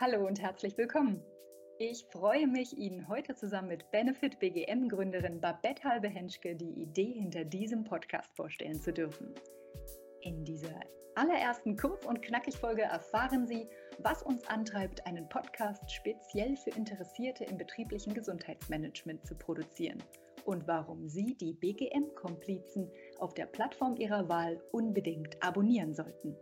Hallo und herzlich willkommen. Ich freue mich, Ihnen heute zusammen mit Benefit BGM-Gründerin Babette Halbe-Henschke die Idee hinter diesem Podcast vorstellen zu dürfen. In dieser allerersten Kurz- und Knackig-Folge erfahren Sie, was uns antreibt, einen Podcast speziell für Interessierte im betrieblichen Gesundheitsmanagement zu produzieren und warum Sie die BGM-Komplizen auf der Plattform Ihrer Wahl unbedingt abonnieren sollten.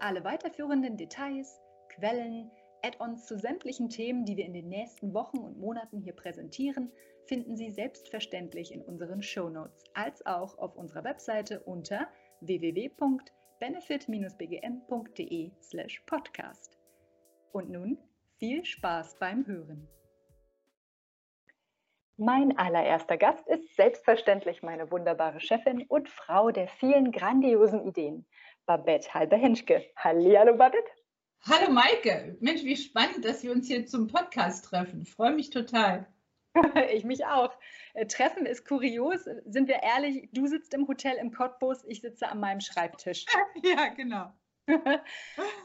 Alle weiterführenden Details, Quellen, Add-ons zu sämtlichen Themen, die wir in den nächsten Wochen und Monaten hier präsentieren, finden Sie selbstverständlich in unseren Show Notes als auch auf unserer Webseite unter www.benefit-bgm.de/podcast. Und nun viel Spaß beim Hören. Mein allererster Gast ist selbstverständlich meine wunderbare Chefin und Frau der vielen grandiosen Ideen, Babette Halbe-Henschke. Hallihallo, Babette. Hallo Maike, Mensch, wie spannend, dass wir uns hier zum Podcast treffen. Ich freue mich total. ich mich auch. Äh, Treffen ist kurios. Sind wir ehrlich, du sitzt im Hotel im Cottbus, ich sitze an meinem Schreibtisch. ja, genau.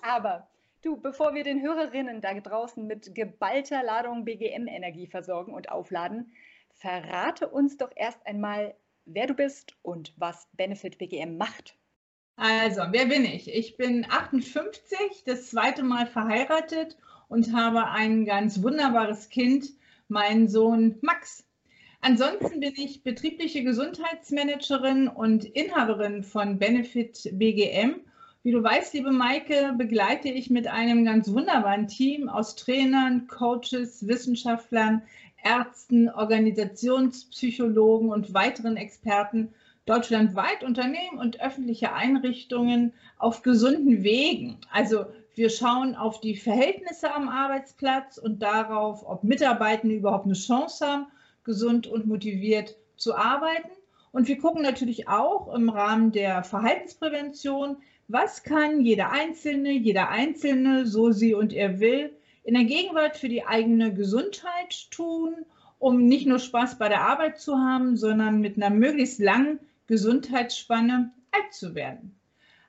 Aber du, bevor wir den Hörerinnen da draußen mit geballter Ladung BGM-Energie versorgen und aufladen, verrate uns doch erst einmal, wer du bist und was Benefit BGM macht. Also, wer bin ich? Ich bin 58, das zweite Mal verheiratet und habe ein ganz wunderbares Kind, meinen Sohn Max. Ansonsten bin ich betriebliche Gesundheitsmanagerin und Inhaberin von Benefit BGM. Wie du weißt, liebe Maike, begleite ich mit einem ganz wunderbaren Team aus Trainern, Coaches, Wissenschaftlern, Ärzten, Organisationspsychologen und weiteren Experten deutschlandweit Unternehmen und öffentliche Einrichtungen auf gesunden Wegen. Also wir schauen auf die Verhältnisse am Arbeitsplatz und darauf, ob Mitarbeitende überhaupt eine Chance haben, gesund und motiviert zu arbeiten. Und wir gucken natürlich auch im Rahmen der Verhaltensprävention, was kann jeder Einzelne, jeder Einzelne, so sie und er will, in der Gegenwart für die eigene Gesundheit tun, um nicht nur Spaß bei der Arbeit zu haben, sondern mit einer möglichst langen Gesundheitsspanne alt zu werden.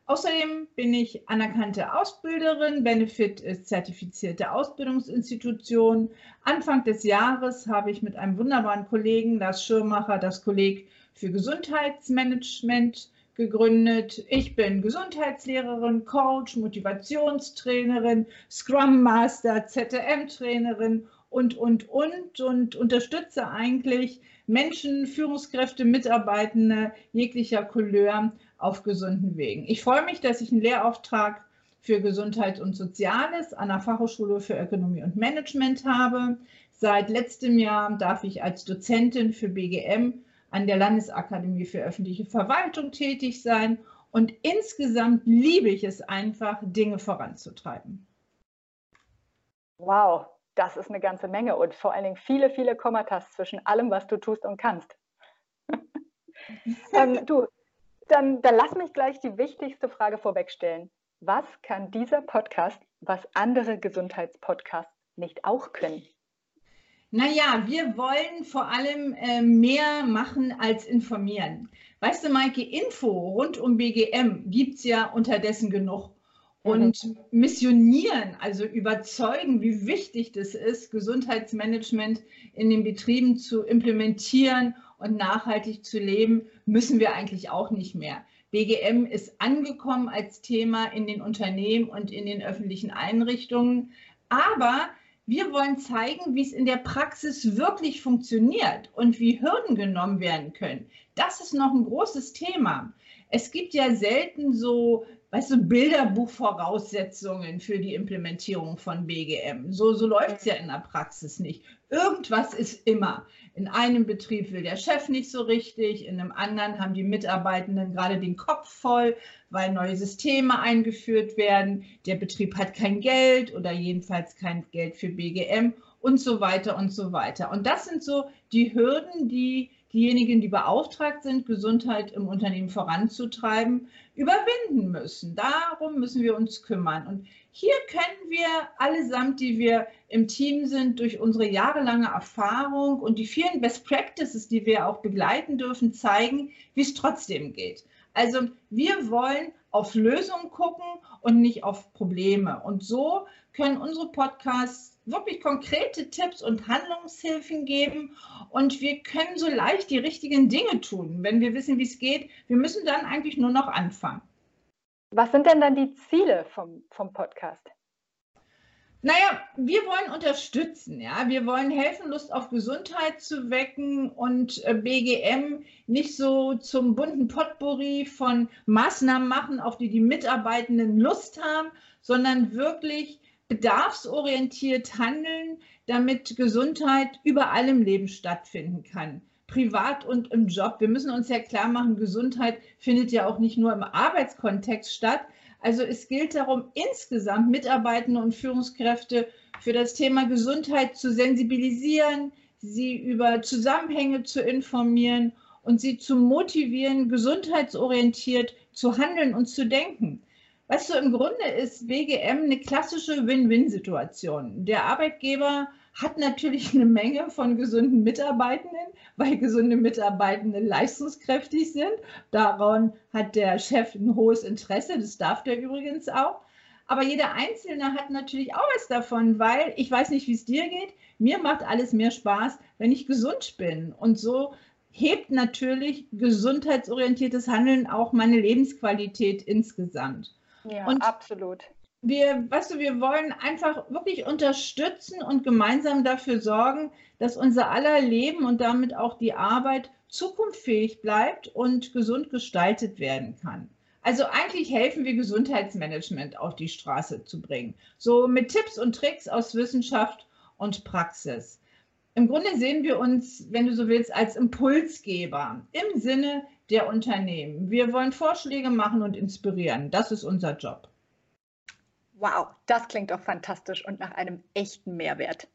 Außerdem bin ich anerkannte Ausbilderin. Benefit ist zertifizierte Ausbildungsinstitution. Anfang des Jahres habe ich mit einem wunderbaren Kollegen, Lars Schirmacher, das Kolleg für Gesundheitsmanagement gegründet. Ich bin Gesundheitslehrerin, Coach, Motivationstrainerin, Scrum Master, ZTM-Trainerin und, und, und und unterstütze eigentlich Menschen, Führungskräfte, Mitarbeitende jeglicher Couleur auf gesunden Wegen. Ich freue mich, dass ich einen Lehrauftrag für Gesundheit und Soziales an der Fachhochschule für Ökonomie und Management habe. Seit letztem Jahr darf ich als Dozentin für BGM an der Landesakademie für öffentliche Verwaltung tätig sein und insgesamt liebe ich es einfach, Dinge voranzutreiben. Wow, das ist eine ganze Menge und vor allen Dingen viele, viele Kommatas zwischen allem, was du tust und kannst. ähm, du, dann, dann lass mich gleich die wichtigste Frage vorwegstellen. Was kann dieser Podcast, was andere Gesundheitspodcasts nicht auch können? Naja, wir wollen vor allem äh, mehr machen als informieren. Weißt du, Maike, Info rund um BGM gibt es ja unterdessen genug. Und mhm. missionieren, also überzeugen, wie wichtig das ist, Gesundheitsmanagement in den Betrieben zu implementieren und nachhaltig zu leben, müssen wir eigentlich auch nicht mehr. BGM ist angekommen als Thema in den Unternehmen und in den öffentlichen Einrichtungen. Aber wir wollen zeigen, wie es in der Praxis wirklich funktioniert und wie Hürden genommen werden können. Das ist noch ein großes Thema. Es gibt ja selten so weißt du, Bilderbuchvoraussetzungen für die Implementierung von BGM. So, so läuft es ja in der Praxis nicht. Irgendwas ist immer. In einem Betrieb will der Chef nicht so richtig, in einem anderen haben die Mitarbeitenden gerade den Kopf voll, weil neue Systeme eingeführt werden. Der Betrieb hat kein Geld oder jedenfalls kein Geld für BGM und so weiter und so weiter. Und das sind so die Hürden, die diejenigen, die beauftragt sind, Gesundheit im Unternehmen voranzutreiben, überwinden müssen. Darum müssen wir uns kümmern. Und hier können wir allesamt, die wir im Team sind, durch unsere jahrelange Erfahrung und die vielen Best Practices, die wir auch begleiten dürfen, zeigen, wie es trotzdem geht. Also wir wollen auf Lösungen gucken und nicht auf Probleme. Und so können unsere Podcasts wirklich konkrete Tipps und Handlungshilfen geben und wir können so leicht die richtigen Dinge tun, wenn wir wissen, wie es geht. Wir müssen dann eigentlich nur noch anfangen. Was sind denn dann die Ziele vom, vom Podcast? Naja, wir wollen unterstützen, ja. Wir wollen helfen, Lust auf Gesundheit zu wecken und äh, BGM nicht so zum bunten Potpourri von Maßnahmen machen, auf die die Mitarbeitenden Lust haben, sondern wirklich bedarfsorientiert handeln, damit Gesundheit überall im Leben stattfinden kann. Privat und im Job. Wir müssen uns ja klar machen, Gesundheit findet ja auch nicht nur im Arbeitskontext statt, also es gilt darum, insgesamt Mitarbeitende und Führungskräfte für das Thema Gesundheit zu sensibilisieren, sie über Zusammenhänge zu informieren und sie zu motivieren, gesundheitsorientiert zu handeln und zu denken. Weißt du, im Grunde ist BGM eine klassische Win-Win-Situation. Der Arbeitgeber hat natürlich eine Menge von gesunden Mitarbeitenden, weil gesunde Mitarbeitende leistungskräftig sind. Daran hat der Chef ein hohes Interesse, das darf der übrigens auch. Aber jeder Einzelne hat natürlich auch was davon, weil ich weiß nicht, wie es dir geht. Mir macht alles mehr Spaß, wenn ich gesund bin. Und so hebt natürlich gesundheitsorientiertes Handeln auch meine Lebensqualität insgesamt. Ja, und absolut wir, weißt du, wir wollen einfach wirklich unterstützen und gemeinsam dafür sorgen, dass unser aller Leben und damit auch die Arbeit zukunftsfähig bleibt und gesund gestaltet werden kann. Also eigentlich helfen wir Gesundheitsmanagement auf die Straße zu bringen. So mit Tipps und Tricks aus Wissenschaft und Praxis. Im Grunde sehen wir uns, wenn du so willst, als Impulsgeber im Sinne der Unternehmen. Wir wollen Vorschläge machen und inspirieren. Das ist unser Job. Wow, das klingt doch fantastisch und nach einem echten Mehrwert.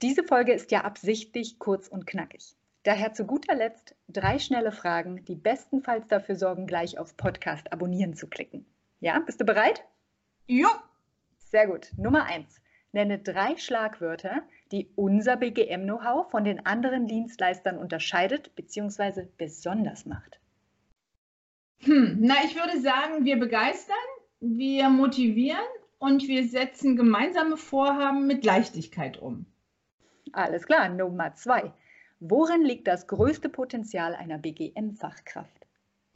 Diese Folge ist ja absichtlich kurz und knackig. Daher zu guter Letzt drei schnelle Fragen, die bestenfalls dafür sorgen, gleich auf Podcast abonnieren zu klicken. Ja, bist du bereit? Ja. Sehr gut. Nummer eins. Nenne drei Schlagwörter, die unser BGM-Know-how von den anderen Dienstleistern unterscheidet bzw. besonders macht. Hm, na, ich würde sagen, wir begeistern, wir motivieren und wir setzen gemeinsame Vorhaben mit Leichtigkeit um. Alles klar, Nummer zwei. Worin liegt das größte Potenzial einer BGM-Fachkraft?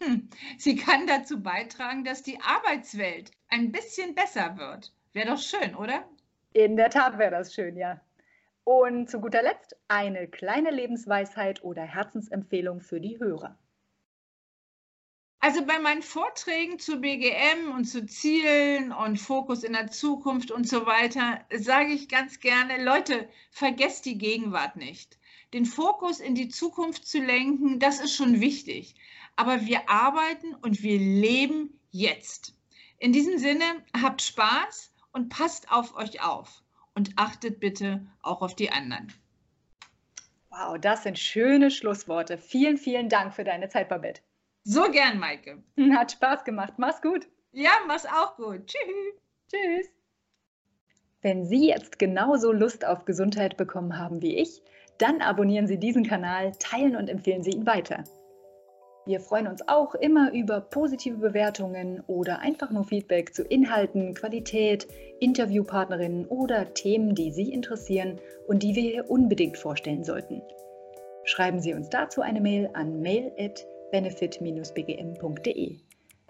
Hm, sie kann dazu beitragen, dass die Arbeitswelt ein bisschen besser wird. Wäre doch schön, oder? In der Tat wäre das schön, ja. Und zu guter Letzt eine kleine Lebensweisheit oder Herzensempfehlung für die Hörer. Also bei meinen Vorträgen zu BGM und zu Zielen und Fokus in der Zukunft und so weiter sage ich ganz gerne, Leute, vergesst die Gegenwart nicht. Den Fokus in die Zukunft zu lenken, das ist schon wichtig. Aber wir arbeiten und wir leben jetzt. In diesem Sinne, habt Spaß und passt auf euch auf und achtet bitte auch auf die anderen. Wow, das sind schöne Schlussworte. Vielen, vielen Dank für deine Zeit, Babette. So gern, Maike. Hat Spaß gemacht. Mach's gut. Ja, mach's auch gut. Tschüss. Tschüss. Wenn Sie jetzt genauso Lust auf Gesundheit bekommen haben wie ich, dann abonnieren Sie diesen Kanal, teilen und empfehlen Sie ihn weiter. Wir freuen uns auch immer über positive Bewertungen oder einfach nur Feedback zu Inhalten, Qualität, Interviewpartnerinnen oder Themen, die Sie interessieren und die wir hier unbedingt vorstellen sollten. Schreiben Sie uns dazu eine Mail an mail@ benefit-bgm.de.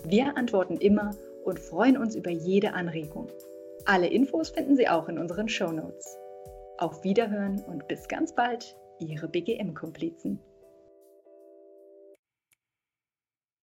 Wir antworten immer und freuen uns über jede Anregung. Alle Infos finden Sie auch in unseren Show Notes. Auf Wiederhören und bis ganz bald, Ihre BGM-Komplizen.